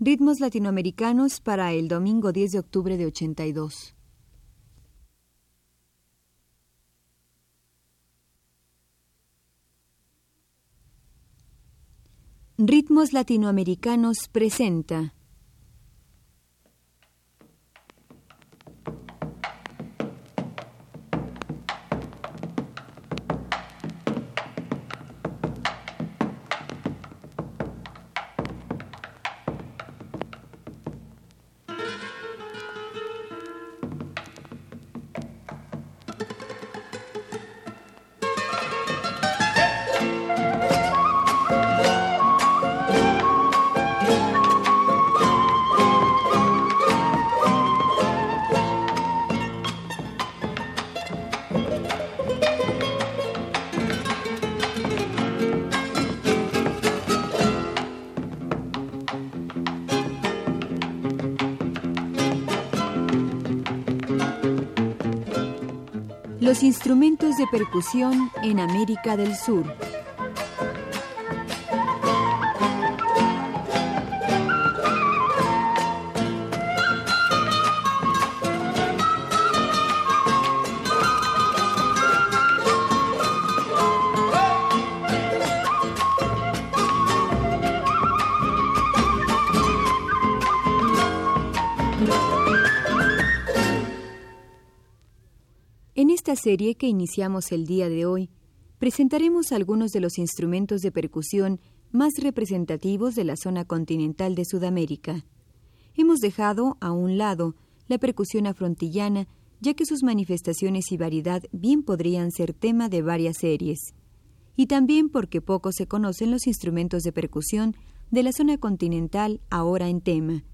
Ritmos latinoamericanos para el domingo 10 de octubre de 82. Ritmos latinoamericanos presenta Los instrumentos de percusión en América del Sur. Serie que iniciamos el día de hoy, presentaremos algunos de los instrumentos de percusión más representativos de la zona continental de Sudamérica. Hemos dejado a un lado la percusión afrontillana, ya que sus manifestaciones y variedad bien podrían ser tema de varias series, y también porque poco se conocen los instrumentos de percusión de la zona continental ahora en tema.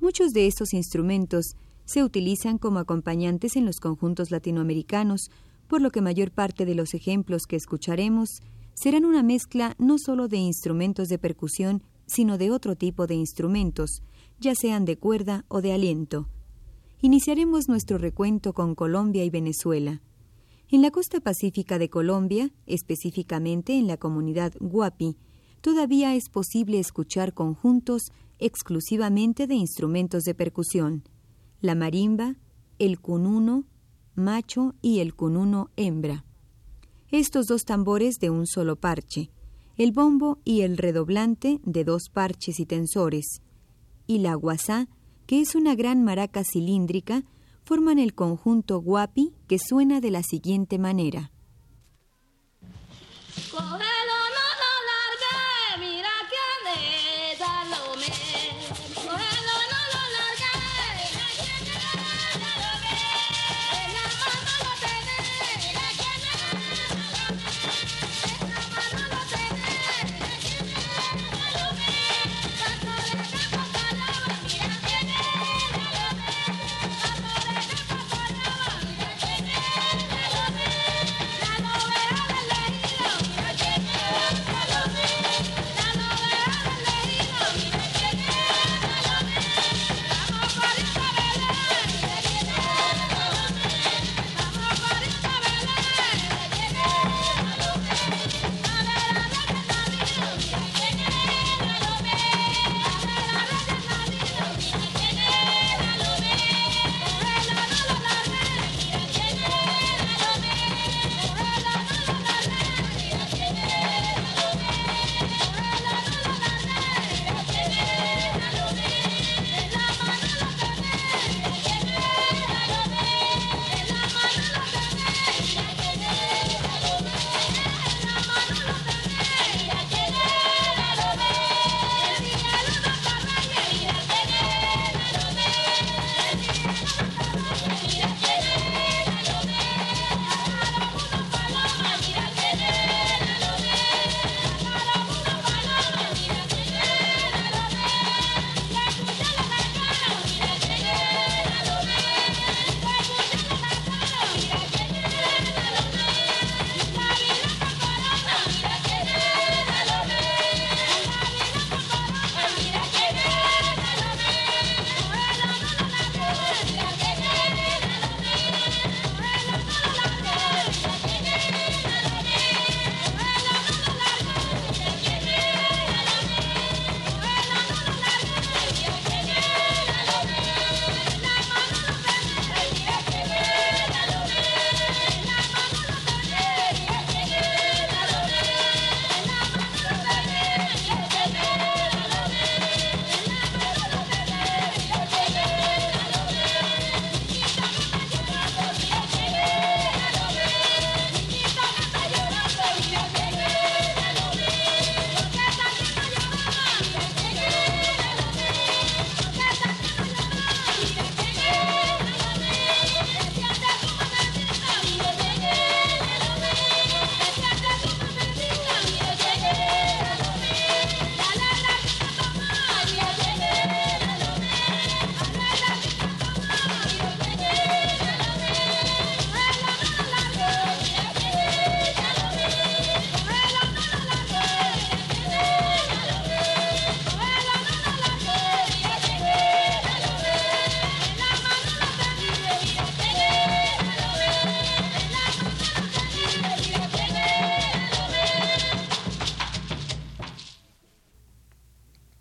Muchos de estos instrumentos se utilizan como acompañantes en los conjuntos latinoamericanos, por lo que mayor parte de los ejemplos que escucharemos serán una mezcla no solo de instrumentos de percusión, sino de otro tipo de instrumentos, ya sean de cuerda o de aliento. Iniciaremos nuestro recuento con Colombia y Venezuela. En la costa pacífica de Colombia, específicamente en la comunidad Guapi, todavía es posible escuchar conjuntos exclusivamente de instrumentos de percusión la marimba, el cununo macho y el cununo hembra. Estos dos tambores de un solo parche, el bombo y el redoblante de dos parches y tensores, y la guasá, que es una gran maraca cilíndrica, forman el conjunto guapi que suena de la siguiente manera.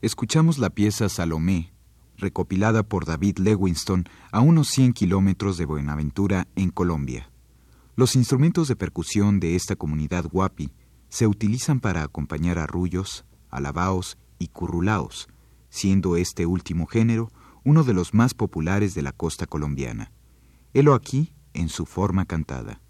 Escuchamos la pieza Salomé, recopilada por David Lewinston a unos 100 kilómetros de Buenaventura, en Colombia. Los instrumentos de percusión de esta comunidad guapi se utilizan para acompañar arrullos, alabaos y currulaos, siendo este último género uno de los más populares de la costa colombiana. Helo aquí en su forma cantada.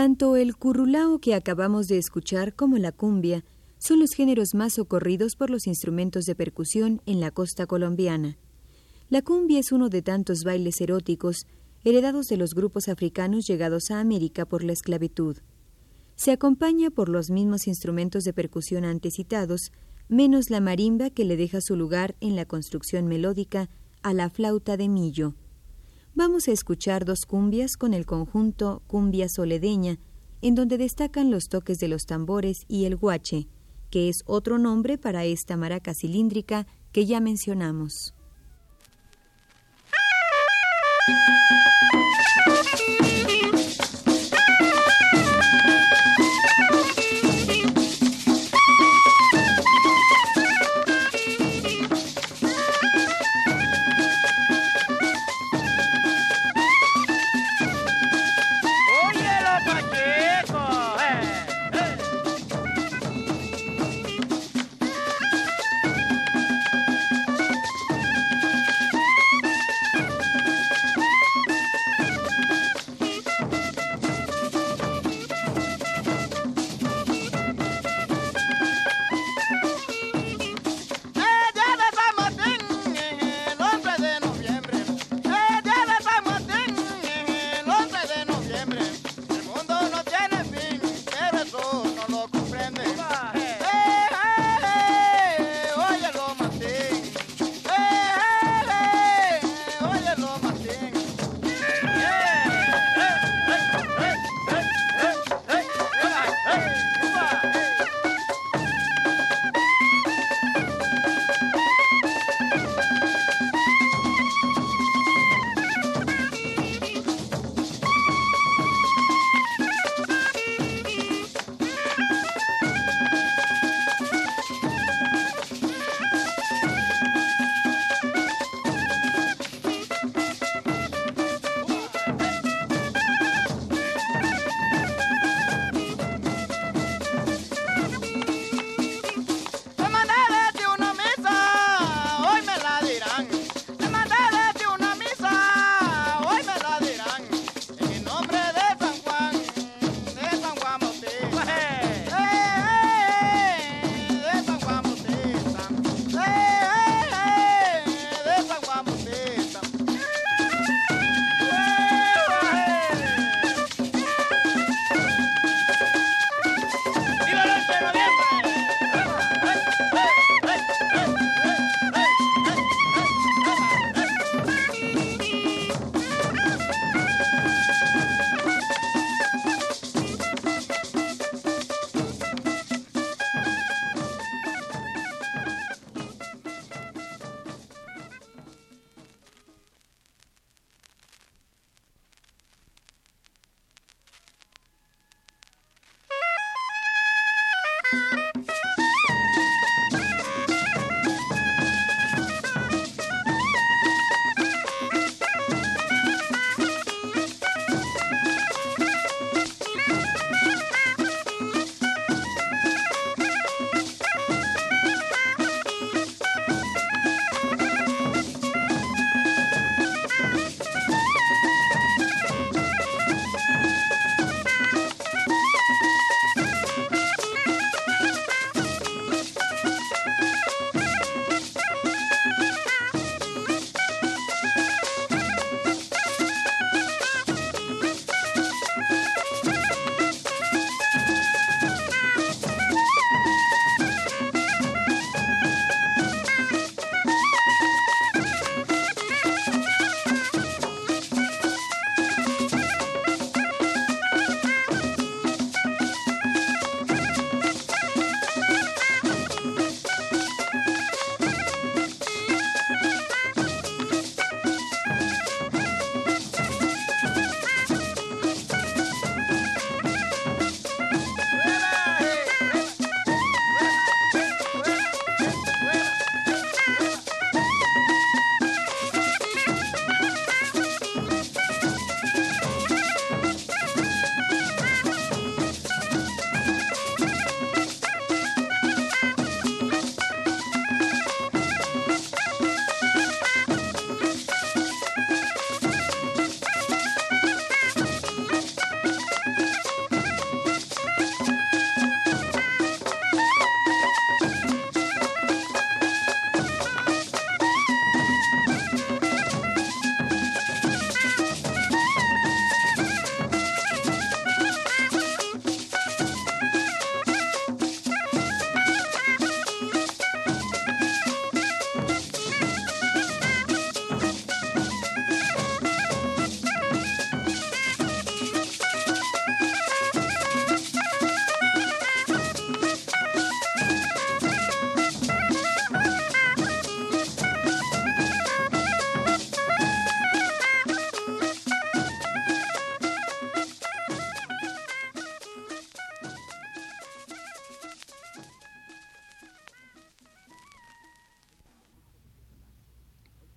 Tanto el currulao que acabamos de escuchar como la cumbia son los géneros más socorridos por los instrumentos de percusión en la costa colombiana. La cumbia es uno de tantos bailes eróticos heredados de los grupos africanos llegados a América por la esclavitud. Se acompaña por los mismos instrumentos de percusión antes citados, menos la marimba que le deja su lugar en la construcción melódica a la flauta de millo. Vamos a escuchar dos cumbias con el conjunto Cumbia Soledeña, en donde destacan los toques de los tambores y el guache, que es otro nombre para esta maraca cilíndrica que ya mencionamos.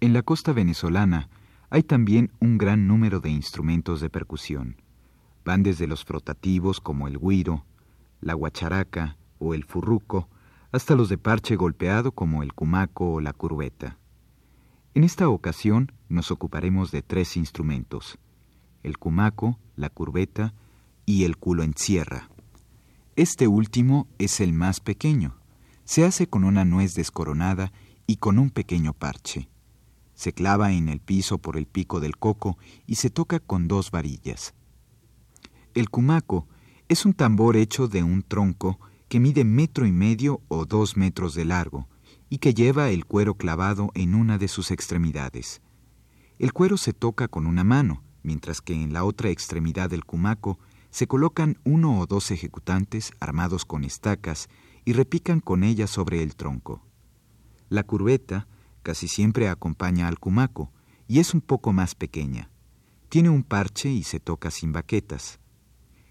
En la costa venezolana hay también un gran número de instrumentos de percusión. Van desde los frotativos como el guiro, la guacharaca o el furruco, hasta los de parche golpeado como el cumaco o la curveta. En esta ocasión nos ocuparemos de tres instrumentos, el cumaco, la curveta y el culo encierra. Este último es el más pequeño. Se hace con una nuez descoronada y con un pequeño parche. Se clava en el piso por el pico del coco y se toca con dos varillas. El cumaco es un tambor hecho de un tronco que mide metro y medio o dos metros de largo y que lleva el cuero clavado en una de sus extremidades. El cuero se toca con una mano, mientras que en la otra extremidad del cumaco se colocan uno o dos ejecutantes armados con estacas y repican con ellas sobre el tronco. La curveta casi siempre acompaña al cumaco y es un poco más pequeña. Tiene un parche y se toca sin baquetas.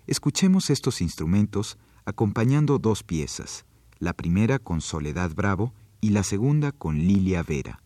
Escuchemos estos instrumentos acompañando dos piezas, la primera con Soledad Bravo y la segunda con Lilia Vera.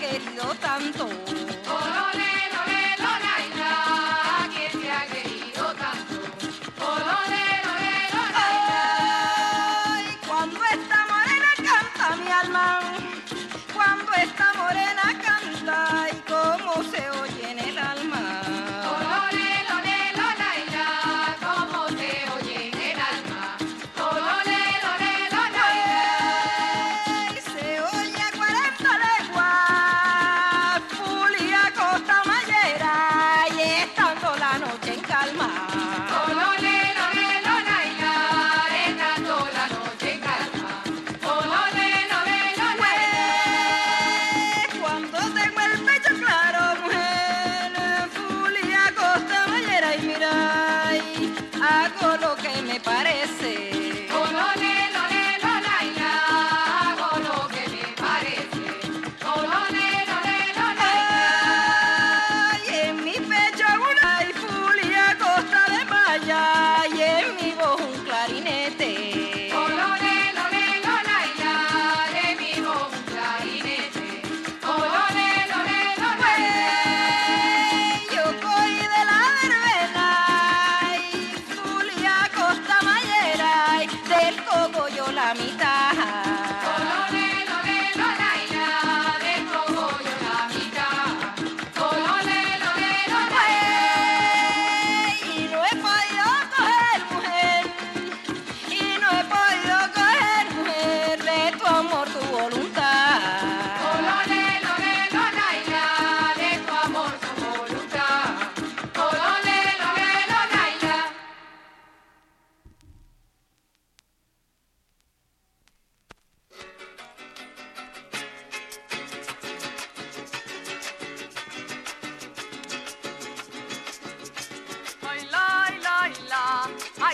La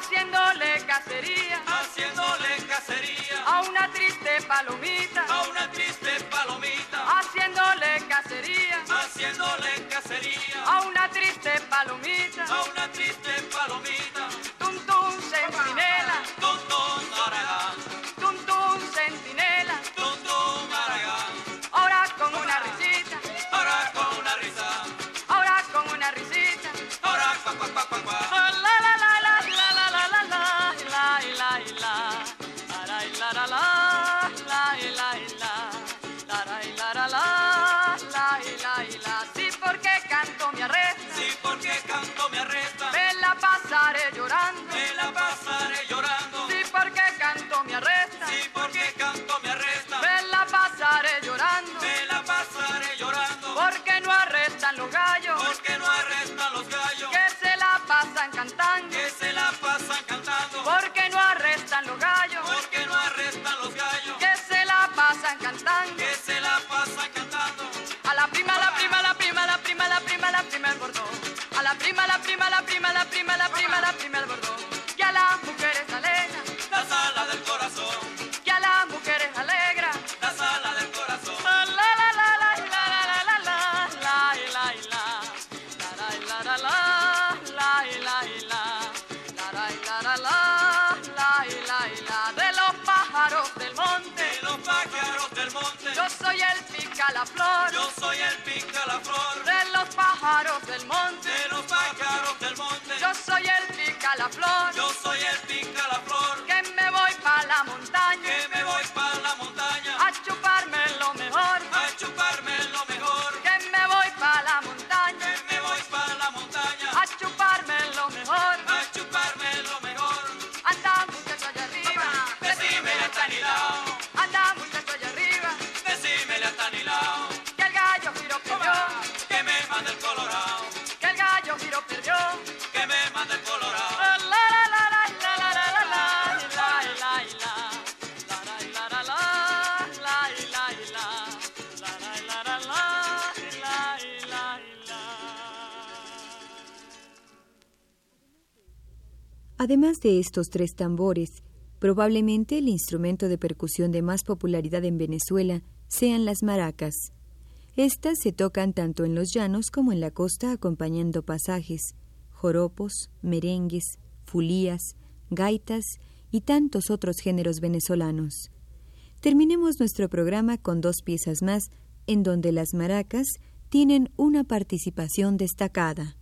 la cacería, haciéndole cacería. A una triste palomita, a una triste palomita, haciéndole cacería, haciéndole cacería. A una triste palomita, a una triste palomita, tum tum centinela, tum tum me arresta, me la pasaré llorando. Me la pasaré llorando. sí porque canto me arresta. Sí, porque canto me arresta, me la pasaré llorando. Me la pasaré llorando. porque no arrestan los gallos. Porque no arrestan los gallos. Que se la pasan cantando. Que se la pasan cantando. porque no arrestan los gallos. Porque ti me border soy el pica la flor yo soy el pica la flor. de los pájaros del monte. De los pájaros del monte, Yo soy el pica la flor yo soy el pica la flor. que me voy pa la montaña Que me voy para la montaña a chuparme lo mejor a chuparme lo mejor. Además de estos tres tambores, probablemente el instrumento de percusión de más popularidad en Venezuela sean las maracas. Estas se tocan tanto en los llanos como en la costa acompañando pasajes, joropos, merengues, fulías, gaitas y tantos otros géneros venezolanos. Terminemos nuestro programa con dos piezas más en donde las maracas tienen una participación destacada.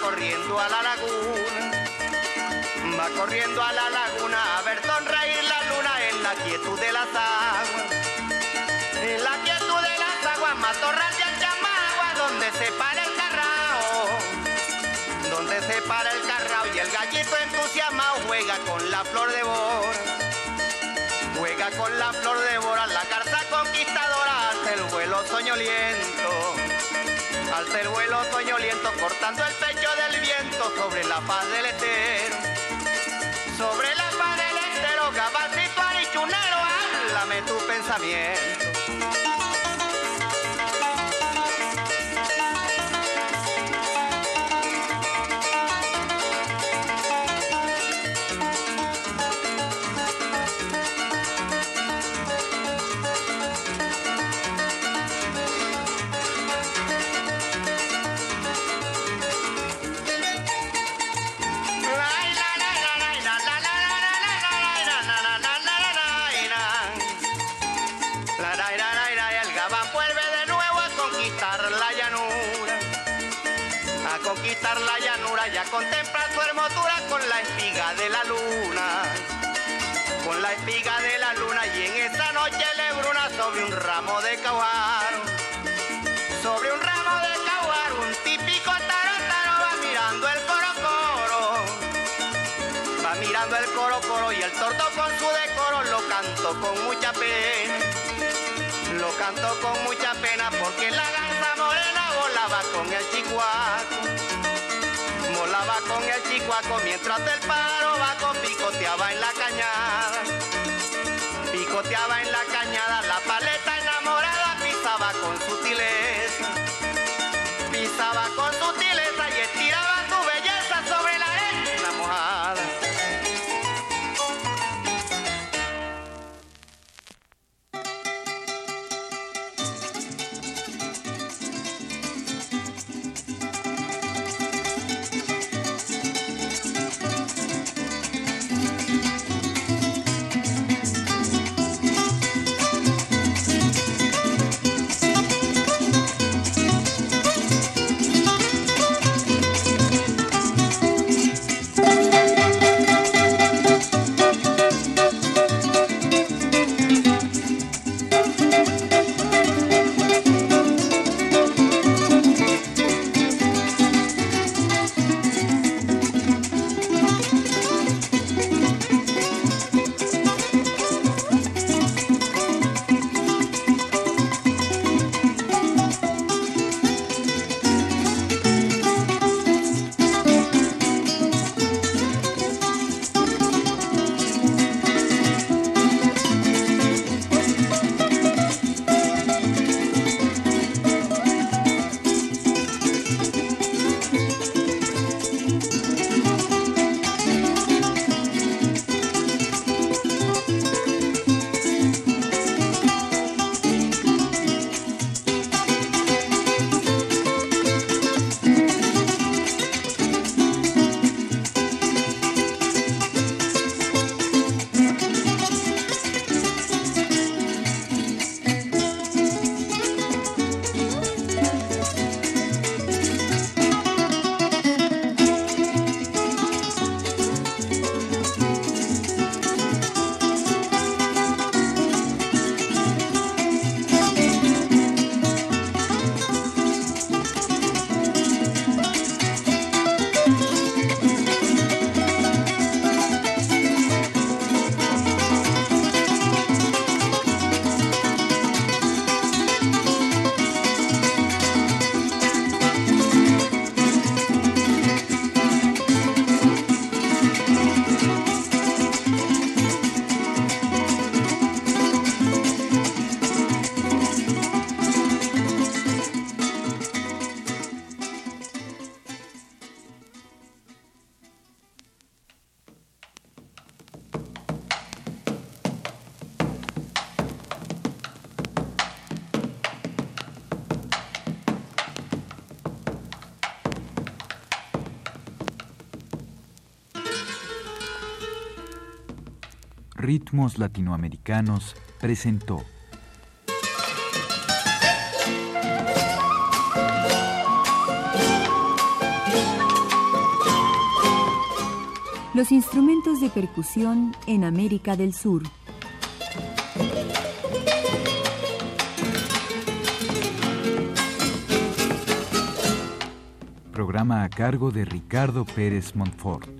Corriendo a la laguna. Va corriendo a la laguna a ver sonreír la luna en la quietud de las aguas. En la quietud de las aguas, matorral de Alchamagua, donde se para el carrao. Donde se para el carrao y el gallito entusiasmado juega con la flor de bora. Con la flor de bora, la carta conquistadora hace el vuelo soñoliento. Alza el vuelo soñoliento, cortando el pecho del viento sobre la paz del estero. Sobre la paz del estero, gabancito arichunero, háblame tu pensamiento. conquistar la llanura, ya contempla su hermosura con la espiga de la luna. Con la espiga de la luna y en esa noche le bruna sobre un ramo de caujar. Sobre un ramo de caujar, un típico tarotaro va mirando el coro coro. Va mirando el coro coro y el tordo con su decoro lo canto con mucha pena. Lo canto con mucha pena porque la ganza morena volaba con el chihuahua. El chicuaco mientras el pájaro vaco picoteaba en la cañada. Picoteaba en la cañada, la paleta Ritmos Latinoamericanos presentó Los instrumentos de percusión en América del Sur. Programa a cargo de Ricardo Pérez Montfort.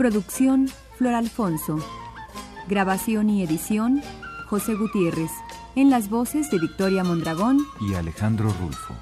Producción Flor Alfonso. Grabación y edición José Gutiérrez. En las voces de Victoria Mondragón y Alejandro Rulfo.